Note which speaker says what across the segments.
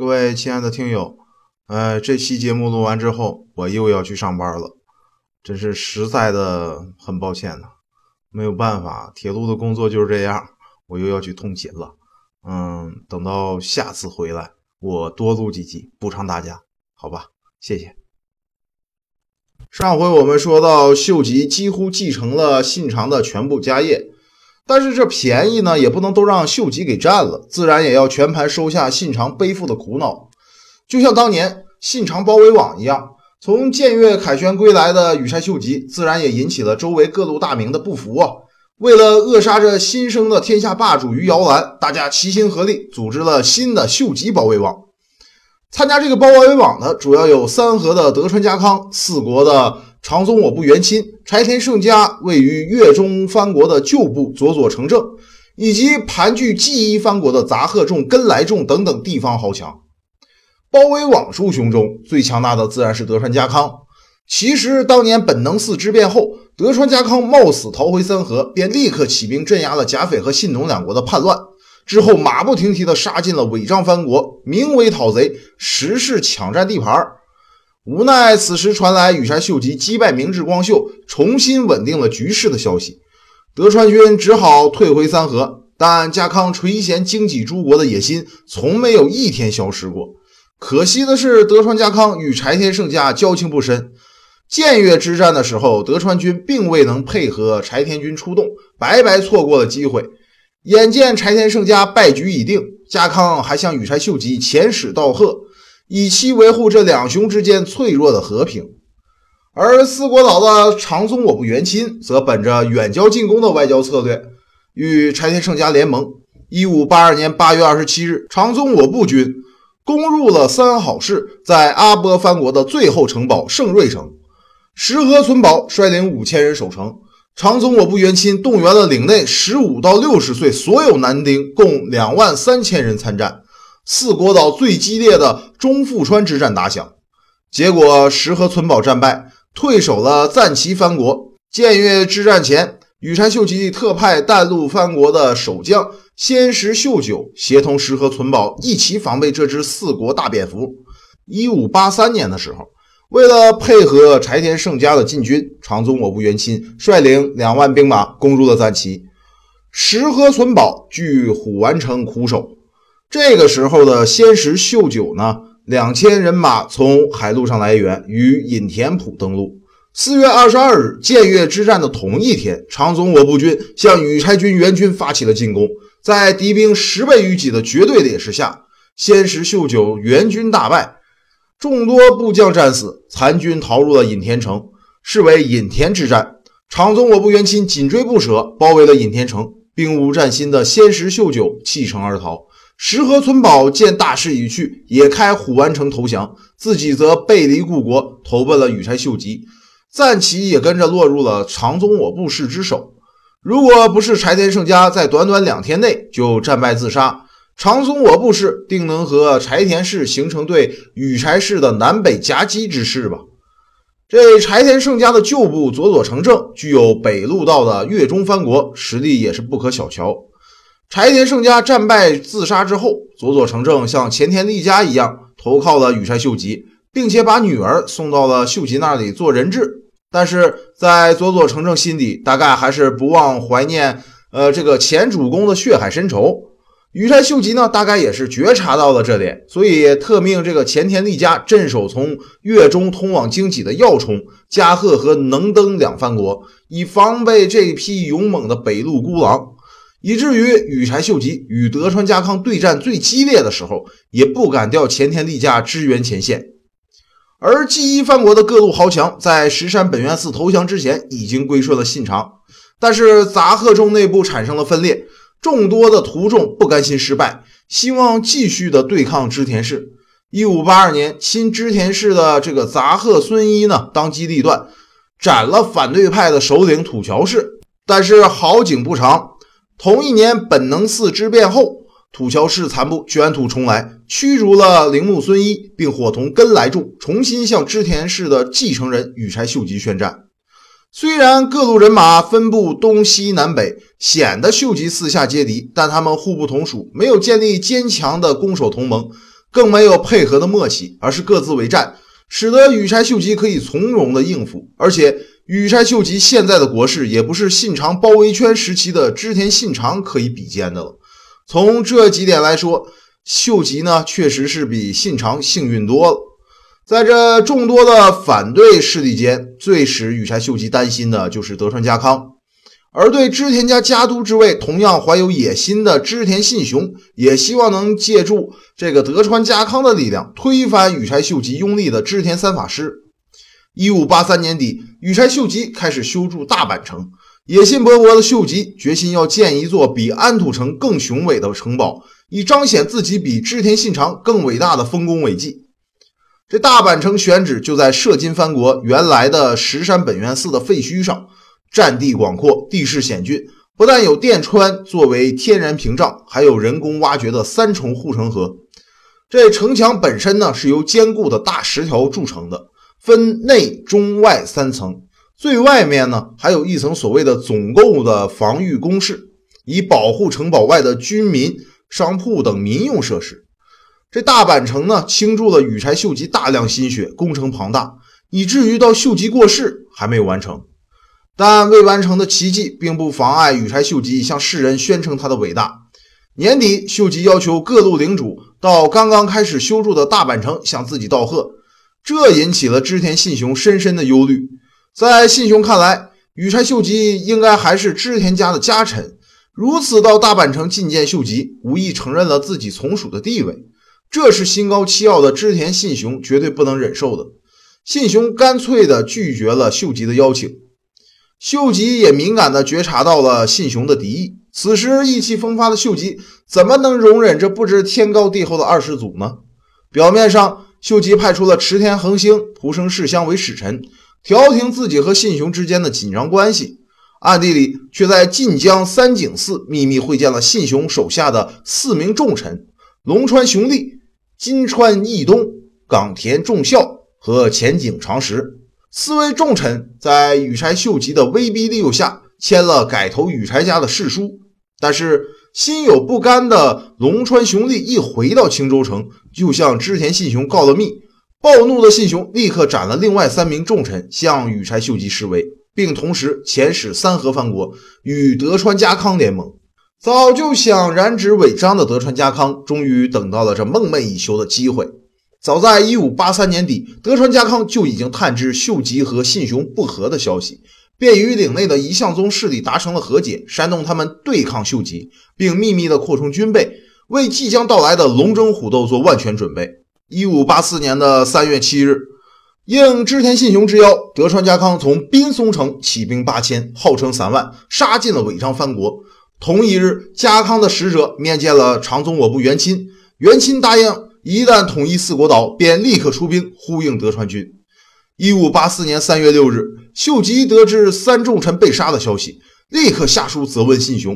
Speaker 1: 各位亲爱的听友，呃，这期节目录完之后，我又要去上班了，真是实在的很抱歉呐，没有办法，铁路的工作就是这样，我又要去通勤了。嗯，等到下次回来，我多录几集补偿大家，好吧？谢谢。上回我们说到，秀吉几乎继承了信长的全部家业。但是这便宜呢，也不能都让秀吉给占了，自然也要全盘收下信长背负的苦恼。就像当年信长包围网一样，从建越凯旋归来的羽柴秀吉，自然也引起了周围各路大名的不服啊。为了扼杀这新生的天下霸主于摇篮，大家齐心合力组织了新的秀吉包围网。参加这个包围网的主要有三河的德川家康、四国的。长宗我部元亲柴田胜家位于越中藩国的旧部佐佐成政，以及盘踞纪伊藩国的杂贺众、根来众等等地方豪强。包围网数雄中最强大的自然是德川家康。其实当年本能寺之变后，德川家康冒死逃回三河，便立刻起兵镇压了甲斐和信浓两国的叛乱。之后马不停蹄地杀进了尾张藩国，名为讨贼，实是抢占地盘儿。无奈，此时传来羽柴秀吉击败明智光秀，重新稳定了局势的消息。德川军只好退回三河，但家康垂涎经济诸国的野心从没有一天消失过。可惜的是，德川家康与柴田胜家交情不深，建越之战的时候，德川军并未能配合柴田军出动，白白错过了机会。眼见柴田胜家败局已定，家康还向羽柴秀吉遣使道贺。以期维护这两雄之间脆弱的和平，而四国岛的长宗我部元亲则本着远交近攻的外交策略，与柴田胜家联盟。一五八二年八月二十七日，长宗我部军攻入了三好市，在阿波藩国的最后城堡圣瑞城，石河存保率领五千人守城。长宗我部元亲动员了领内十五到六十岁所有男丁，共两万三千人参战。四国岛最激烈的中富川之战打响，结果石河村堡战败，退守了赞岐藩国。建越之战前，羽柴秀吉特派淡路藩国的守将仙石秀久协同石河村堡一起防备这只四国大蝙蝠。一五八三年的时候，为了配合柴田胜家的进军，长宗我部元亲率领两万兵马攻入了赞岐，石河村堡据虎丸城苦守。这个时候的仙石秀久呢，两千人马从海路上来援，于隐田浦登陆。四月二十二日，建越之战的同一天，长宗我部军向羽柴军援军发起了进攻，在敌兵十倍于己的绝对劣势下，仙石秀久援军大败，众多部将战死，残军逃入了隐田城，是为隐田之战。长宗我部援亲紧追不舍，包围了隐田城，兵无战心的仙石秀久弃城而逃。石河村保见大势已去，也开虎丸城投降，自己则背离故国，投奔了羽柴秀吉。赞岐也跟着落入了长宗我部氏之手。如果不是柴田胜家在短短两天内就战败自杀，长宗我部氏定能和柴田氏形成对羽柴氏的南北夹击之势吧？这柴田胜家的旧部佐佐成政具有北陆道的越中藩国实力，也是不可小瞧。柴田胜家战败自杀之后，佐佐成政像前田利家一样投靠了羽柴秀吉，并且把女儿送到了秀吉那里做人质。但是在佐佐成政心底，大概还是不忘怀念呃这个前主公的血海深仇。羽柴秀吉呢，大概也是觉察到了这点，所以特命这个前田利家镇守从越中通往京畿的要冲、加贺和能登两藩国，以防备这批勇猛的北路孤狼。以至于羽柴秀吉与德川家康对战最激烈的时候，也不敢调前田利家支援前线。而纪伊藩国的各路豪强在石山本愿寺投降之前，已经归顺了信长。但是杂贺众内部产生了分裂，众多的徒众不甘心失败，希望继续的对抗织田氏。一五八二年，新织田氏的这个杂贺孙一呢，当机立断，斩了反对派的首领土桥氏。但是好景不长。同一年，本能寺之变后，土桥氏残部卷土重来，驱逐了铃木孙一，并伙同根来众重新向织田氏的继承人羽柴秀吉宣战。虽然各路人马分布东西南北，显得秀吉四下皆敌，但他们互不同属，没有建立坚强的攻守同盟，更没有配合的默契，而是各自为战，使得羽柴秀吉可以从容的应付。而且，羽柴秀吉现在的国势也不是信长包围圈时期的织田信长可以比肩的了。从这几点来说，秀吉呢确实是比信长幸运多了。在这众多的反对势力间，最使羽柴秀吉担心的就是德川家康。而对织田家家督之位同样怀有野心的织田信雄，也希望能借助这个德川家康的力量，推翻羽柴秀吉拥立的织田三法师。一五八三年底，羽柴秀吉开始修筑大阪城，野心勃勃的秀吉决心要建一座比安土城更雄伟的城堡，以彰显自己比织田信长更伟大的丰功伟绩。这大阪城选址就在摄津藩国原来的石山本愿寺的废墟上。占地广阔，地势险峻，不但有电川作为天然屏障，还有人工挖掘的三重护城河。这城墙本身呢是由坚固的大石条筑成的，分内、中、外三层。最外面呢还有一层所谓的总构的防御工事，以保护城堡外的军民、商铺等民用设施。这大阪城呢倾注了羽柴秀吉大量心血，工程庞大，以至于到秀吉过世还没有完成。但未完成的奇迹并不妨碍羽柴秀吉向世人宣称他的伟大。年底，秀吉要求各路领主到刚刚开始修筑的大阪城向自己道贺，这引起了织田信雄深深的忧虑。在信雄看来，羽柴秀吉应该还是织田家的家臣，如此到大阪城觐见秀吉，无意承认了自己从属的地位，这是心高气傲的织田信雄绝对不能忍受的。信雄干脆地拒绝了秀吉的邀请。秀吉也敏感地觉察到了信雄的敌意。此时意气风发的秀吉怎么能容忍这不知天高地厚的二世祖呢？表面上，秀吉派出了池田恒星、蒲生世香为使臣，调停自己和信雄之间的紧张关系；暗地里却在晋江三景寺秘密会见了信雄手下的四名重臣：龙川雄利、金川义东、冈田重孝和前景长实。四位重臣在羽柴秀吉的威逼利诱下签了改投羽柴家的誓书，但是心有不甘的龙川雄利一回到青州城，就向织田信雄告了密。暴怒的信雄立刻斩了另外三名重臣，向羽柴秀吉示威，并同时遣使三河藩国与德川家康联盟。早就想染指尾张的德川家康，终于等到了这梦寐以求的机会。早在一五八三年底，德川家康就已经探知秀吉和信雄不和的消息，便与领内的一向宗势力达成了和解，煽动他们对抗秀吉，并秘密的扩充军备，为即将到来的龙争虎斗做万全准备。一五八四年的三月七日，应织田信雄之邀，德川家康从滨松城起兵八千，号称三万，杀进了尾张藩国。同一日，家康的使者面见了长宗我部元亲，元亲答应。一旦统一四国岛，便立刻出兵呼应德川军。一五八四年三月六日，秀吉得知三重臣被杀的消息，立刻下书责问信雄。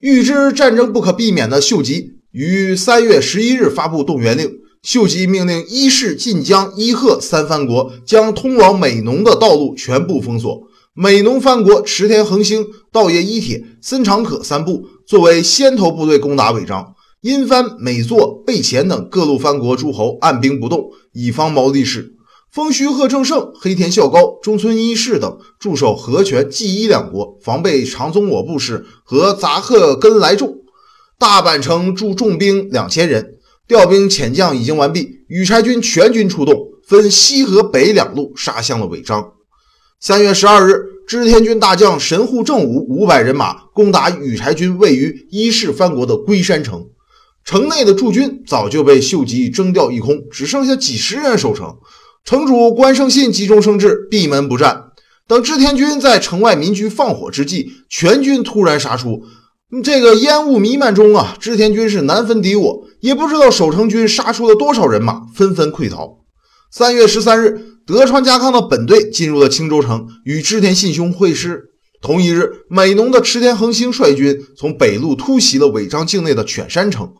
Speaker 1: 预知战争不可避免的秀吉，于三月十一日发布动员令。秀吉命令伊势、晋江、伊贺三藩国将通往美浓的道路全部封锁。美浓藩国池田恒星、道叶伊铁、森长可三部作为先头部队攻打尾张。因藩、美作、备前等各路藩国诸侯按兵不动，以防毛利氏。丰须贺正胜、黑田孝高、中村伊势等驻守和泉、纪伊两国，防备长宗我部氏和杂贺根来众。大阪城驻重兵两千人，调兵遣将已经完毕。羽柴军全军出动，分西和北两路杀向了尾张。三月十二日，织田军大将神户正武五百人马攻打羽柴军位于伊势藩国的龟山城。城内的驻军早就被秀吉征调一空，只剩下几十人守城。城主关胜信急中生智，闭门不战。等织田军在城外民居放火之际，全军突然杀出。这个烟雾弥漫中啊，织田军是难分敌我，也不知道守城军杀出了多少人马，纷纷溃逃。三月十三日，德川家康的本队进入了青州城，与织田信雄会师。同一日，美浓的池田恒星率军从北路突袭了尾张境内的犬山城。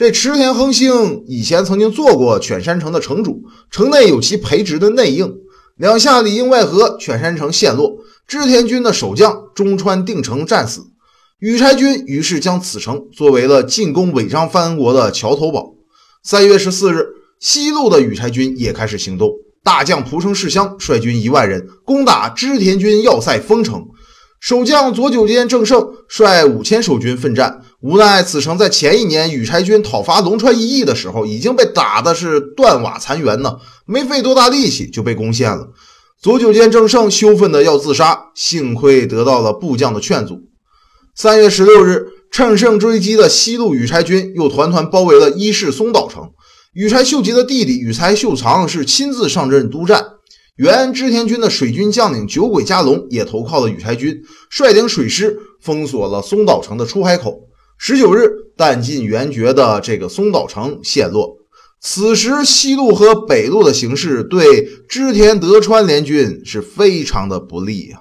Speaker 1: 这池田恒兴以前曾经做过犬山城的城主，城内有其培植的内应，两下里应外合，犬山城陷落，织田军的守将中川定城战死，羽柴军于是将此城作为了进攻尾张藩国的桥头堡。三月十四日，西路的羽柴军也开始行动。大将蒲生世香率军一万人攻打织田军要塞丰城，守将佐久间正胜率五千守军奋战。无奈此城在前一年羽柴军讨伐龙川一役的时候已经被打的是断瓦残垣呢，没费多大力气就被攻陷了。佐久间正胜羞愤的要自杀，幸亏得到了部将的劝阻。三月十六日，乘胜追击的西路羽柴军又团团包围了伊势松岛城。羽柴秀吉的弟弟羽柴秀长是亲自上阵督战。原织田军的水军将领酒鬼加隆也投靠了羽柴军，率领水师封锁了松岛城的出海口。十九日，弹尽援绝的这个松岛城陷落。此时，西路和北路的形势对织田德川联军是非常的不利呀。